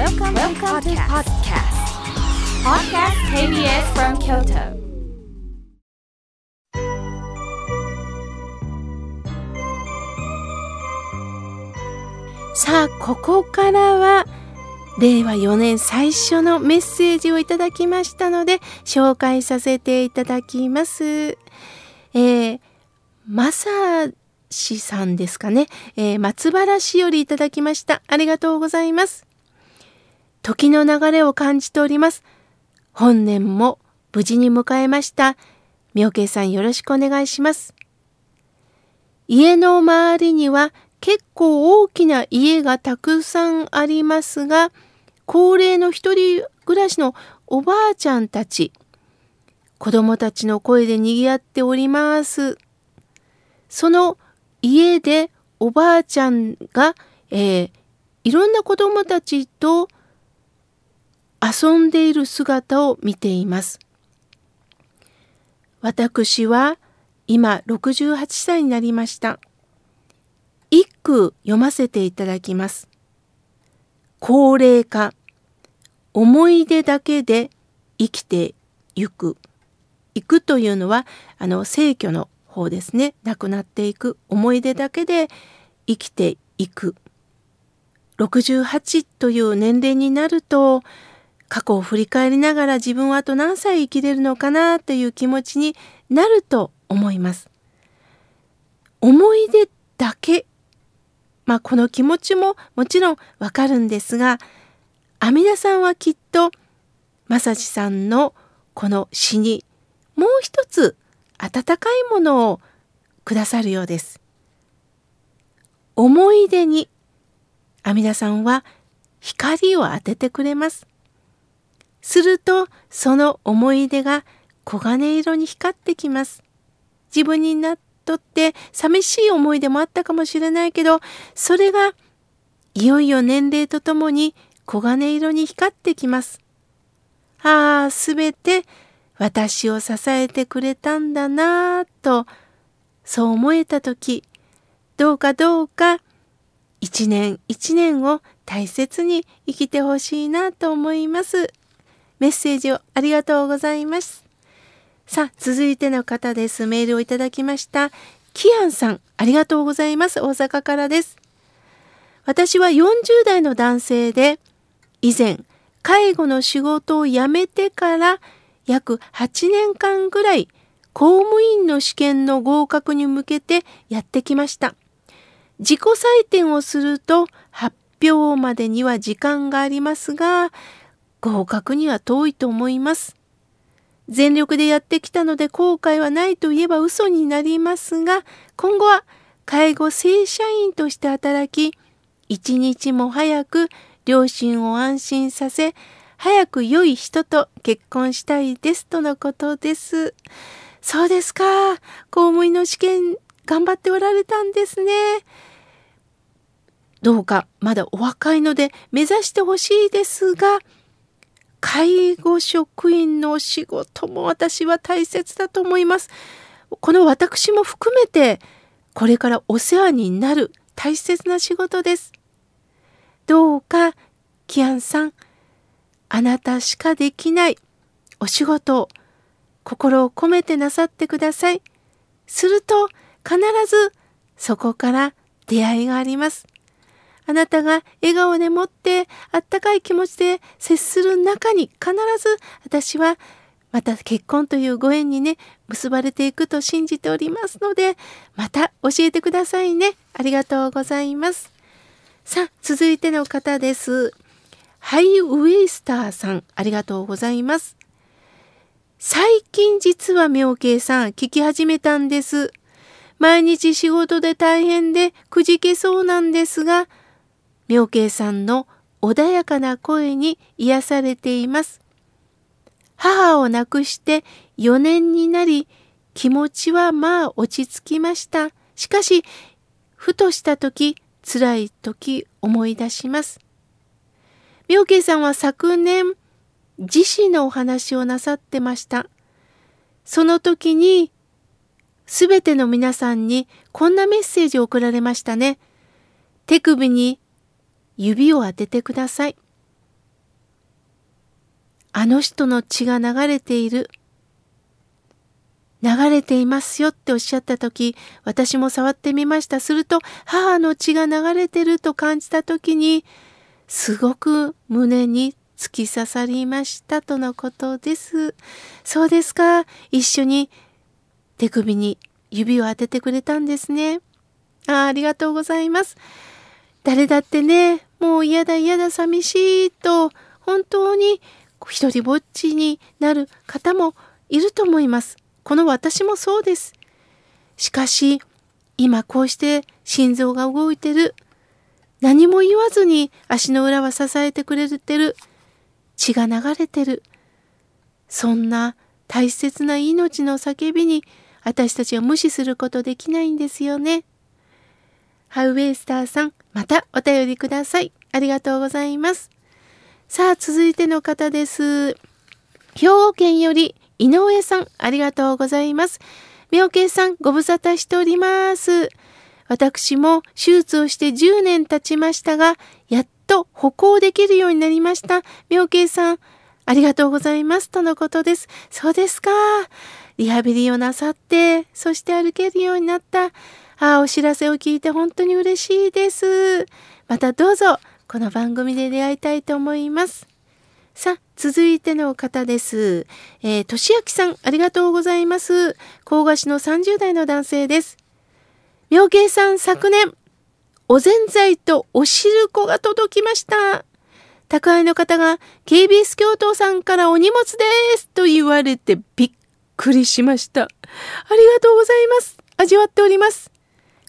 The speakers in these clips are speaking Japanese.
Welcome, Welcome to podcast. Podcast KBS from Kyoto. さあ、ここからは、令和4年最初のメッセージをいただきましたので、紹介させていただきます。えー、まさしさんですかね、えー、松原市よりいただきました。ありがとうございます。時の流れを感じております。本年も無事に迎えました。妙慶さんよろしくお願いします。家の周りには結構大きな家がたくさんありますが、高齢の一人暮らしのおばあちゃんたち、子供たちの声で賑わっております。その家でおばあちゃんが、えー、いろんな子供たちと遊んでいる姿を見ています。私は今68歳になりました。一句読ませていただきます。高齢化。思い出だけで生きてゆく。行くというのは、あの、逝去の方ですね。亡くなっていく。思い出だけで生きていく。68という年齢になると、過去を振り返りながら自分はあと何歳生きれるのかなという気持ちになると思います。思い出だけまあこの気持ちももちろんわかるんですが阿弥陀さんはきっと正志さんのこの詩にもう一つ温かいものをくださるようです。思い出に阿弥陀さんは光を当ててくれます。するとその思い出が黄金色に光ってきます。自分になっとって寂しい思い出もあったかもしれないけど、それがいよいよ年齢とともに黄金色に光ってきます。ああ、すべて私を支えてくれたんだなぁと、そう思えたとき、どうかどうか一年一年を大切に生きてほしいなと思います。メッセージをありがとうございます。さあ、続いての方です。メールをいただきました。キアンさん、ありがとうございます。大阪からです。私は40代の男性で、以前、介護の仕事を辞めてから約8年間ぐらい、公務員の試験の合格に向けてやってきました。自己採点をすると発表までには時間がありますが、合格には遠いと思います。全力でやってきたので後悔はないといえば嘘になりますが、今後は介護正社員として働き、一日も早く両親を安心させ、早く良い人と結婚したいですとのことです。そうですか。公務員の試験頑張っておられたんですね。どうかまだお若いので目指してほしいですが、介護職員のお仕事も私は大切だと思います。この私も含めて、これからお世話になる大切な仕事です。どうか、キアンさん、あなたしかできないお仕事を心を込めてなさってください。すると、必ずそこから出会いがあります。あなたが笑顔でもってあったかい気持ちで接する中に必ず私はまた結婚というご縁にね結ばれていくと信じておりますのでまた教えてくださいね。ありがとうございます。さあ続いての方です。ハイウェイスターさん。ありがとうございます。最近実は妙慶さん聞き始めたんです。毎日仕事で大変でくじけそうなんですが妙慶さんの穏やかな声に癒されています。母を亡くして4年になり、気持ちはまあ落ち着きました。しかし、ふとした時、辛い時思い出します。妙慶さんは昨年、自死のお話をなさってました。その時に、すべての皆さんにこんなメッセージを送られましたね。手首に指を当ててください。あの人の血が流れている。流れていますよっておっしゃった時、私も触ってみました。すると、母の血が流れてると感じた時に、すごく胸に突き刺さりましたとのことです。そうですか。一緒に手首に指を当ててくれたんですね。あありがとうございます。誰だってね、もう嫌だ嫌だ寂しいと、本当に一人ぼっちになる方もいると思います。この私もそうです。しかし、今こうして心臓が動いてる。何も言わずに足の裏は支えてくれてる。血が流れてる。そんな大切な命の叫びに私たちは無視することできないんですよね。ハウェイスターさん、またお便りください。ありがとうございます。さあ、続いての方です。兵庫県より井上さん、ありがとうございます。妙慶さん、ご無沙汰しております。私も手術をして10年経ちましたが、やっと歩行できるようになりました。妙慶さん、ありがとうございます。とのことです。そうですか。リハビリをなさって、そして歩けるようになった。あ、お知らせを聞いて本当に嬉しいです。またどうぞ、この番組で出会いたいと思います。さあ、続いての方です。えー、としあきさん、ありがとうございます。甲賀市の30代の男性です。妙慶さん、昨年、おぜんざいとおしるこが届きました。宅配の方が KBS 京都さんからお荷物ですと言われてびっくりしました。ありがとうございます。味わっております。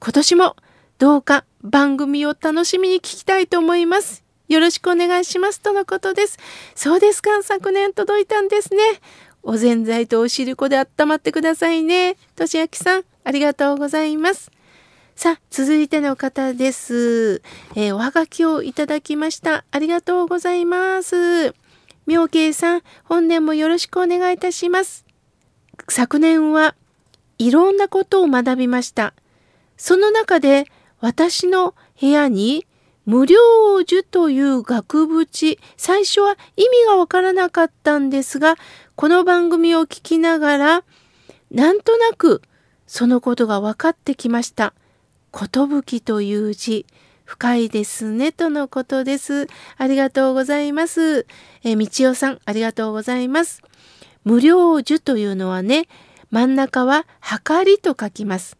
今年もどうか番組を楽しみに聞きたいと思います。よろしくお願いしますとのことです。そうですか、昨年届いたんですね。おぜんざいとおしるこで温まってくださいね。としあきさん、ありがとうございます。さあ、続いての方です。えー、おはがきをいただきました。ありがとうございます。妙慶さん、本年もよろしくお願いいたします。昨年はいろんなことを学びました。その中で私の部屋に無料樹という額縁、最初は意味がわからなかったんですが、この番組を聞きながら、なんとなくそのことが分かってきました。寿という字、深いですね、とのことです。ありがとうございます。えみちおさん、ありがとうございます。無料樹というのはね、真ん中ははかりと書きます。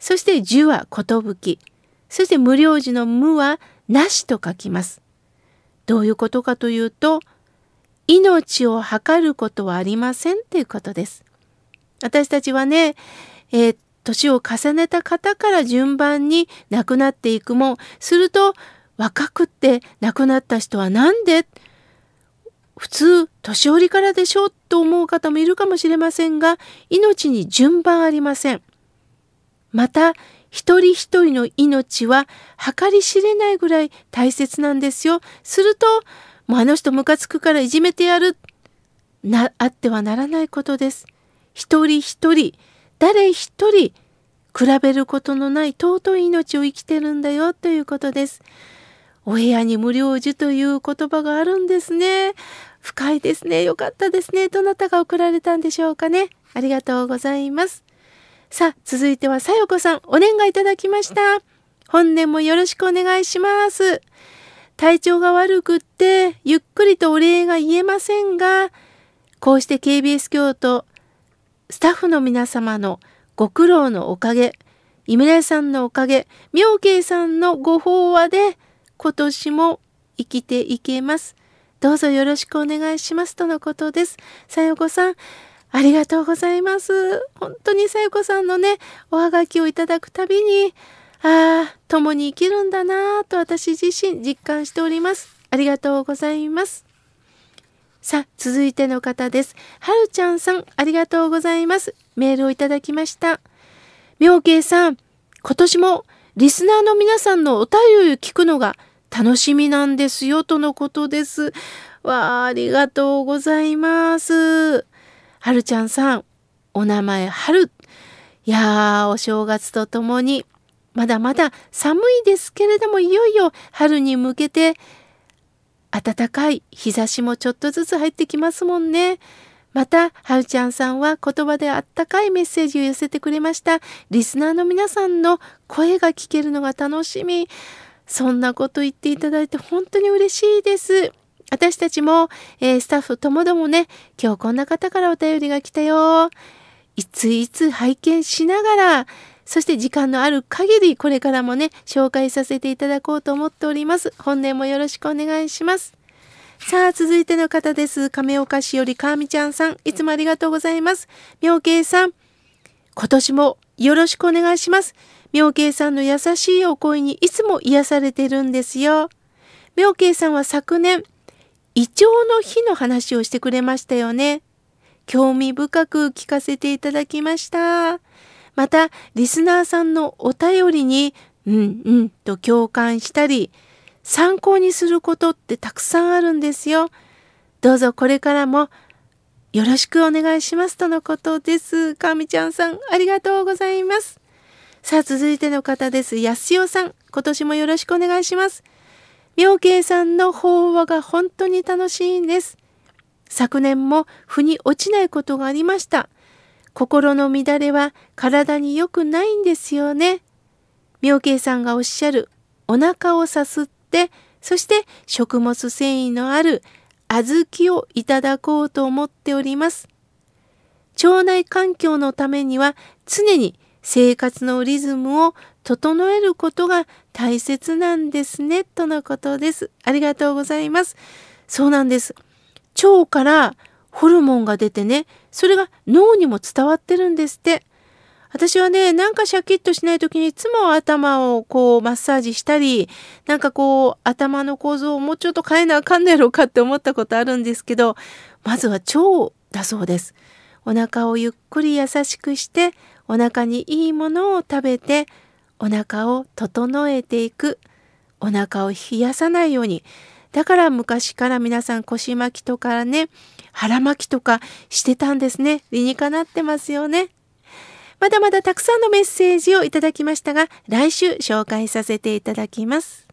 そして樹は寿。そして無料時の無はなしと書きます。どういうことかというと、命を測ることはありませんということです。私たちはね、えー、年を重ねた方から順番に亡くなっていくもん、すると若くって亡くなった人は何で普通、年寄りからでしょと思う方もいるかもしれませんが、命に順番ありません。また、一人一人の命は計り知れないぐらい大切なんですよ。すると、もうあの人ムカつくからいじめてやる。な、あってはならないことです。一人一人、誰一人、比べることのない尊い命を生きてるんだよということです。お部屋に無料樹という言葉があるんですね。深いですね。よかったですね。どなたが送られたんでしょうかね。ありがとうございます。さあ、続いてはさよこさん、お願いいただきました。本年もよろしくお願いします。体調が悪くって、ゆっくりとお礼が言えませんが、こうして KBS 京都、スタッフの皆様のご苦労のおかげ、井村さんのおかげ、妙慶さんのご法話で、今年も生きていけます。どうぞよろしくお願いしますとのことです。さよこさん、ありがとうございます。本当にさゆこさんのね、おはがきをいただくたびに、ああ、共に生きるんだなぁと私自身実感しております。ありがとうございます。さあ、続いての方です。はるちゃんさん、ありがとうございます。メールをいただきました。妙慶さん、今年もリスナーの皆さんのお便りを聞くのが楽しみなんですよ、とのことです。わあ、ありがとうございます。はるちゃんさん、お名前はる。いやー、お正月とともに、まだまだ寒いですけれども、いよいよ春に向けて、暖かい日差しもちょっとずつ入ってきますもんね。また、はるちゃんさんは言葉であったかいメッセージを寄せてくれました。リスナーの皆さんの声が聞けるのが楽しみ。そんなこと言っていただいて本当に嬉しいです。私たちも、えー、スタッフともどもね、今日こんな方からお便りが来たよ。いついつ拝見しながら、そして時間のある限りこれからもね、紹介させていただこうと思っております。本年もよろしくお願いします。さあ、続いての方です。亀岡市よりかみちゃんさん、いつもありがとうございます。妙慶さん、今年もよろしくお願いします。妙慶さんの優しいお声にいつも癒されてるんですよ。妙慶さんは昨年、胃腸の日の話をしてくれましたよね。興味深く聞かせていただきました。また、リスナーさんのお便りに、うんうんと共感したり、参考にすることってたくさんあるんですよ。どうぞこれからもよろしくお願いしますとのことです。かみちゃんさん、ありがとうございます。さあ、続いての方です。やすよさん、今年もよろしくお願いします。妙慶さんの法話が本当に楽しいんです。昨年も腑に落ちないことがありました。心の乱れは体に良くないんですよね。妙慶さんがおっしゃるお腹をさすって、そして食物繊維のある小豆をいただこうと思っております。腸内環境のためには常に生活のリズムを整えることが大切なんですね、とのことです。ありがとうございます。そうなんです。腸からホルモンが出てね、それが脳にも伝わってるんですって。私はね、なんかシャキッとしない時にいつも頭をこうマッサージしたり、なんかこう頭の構造をもうちょっと変えなあかんねやろうかって思ったことあるんですけど、まずは腸だそうです。お腹をゆっくり優しくして、お腹にいいものを食べて、お腹を整えていく。お腹を冷やさないように。だから昔から皆さん腰巻きとかね、腹巻きとかしてたんですね。理にかなってますよね。まだまだたくさんのメッセージをいただきましたが、来週紹介させていただきます。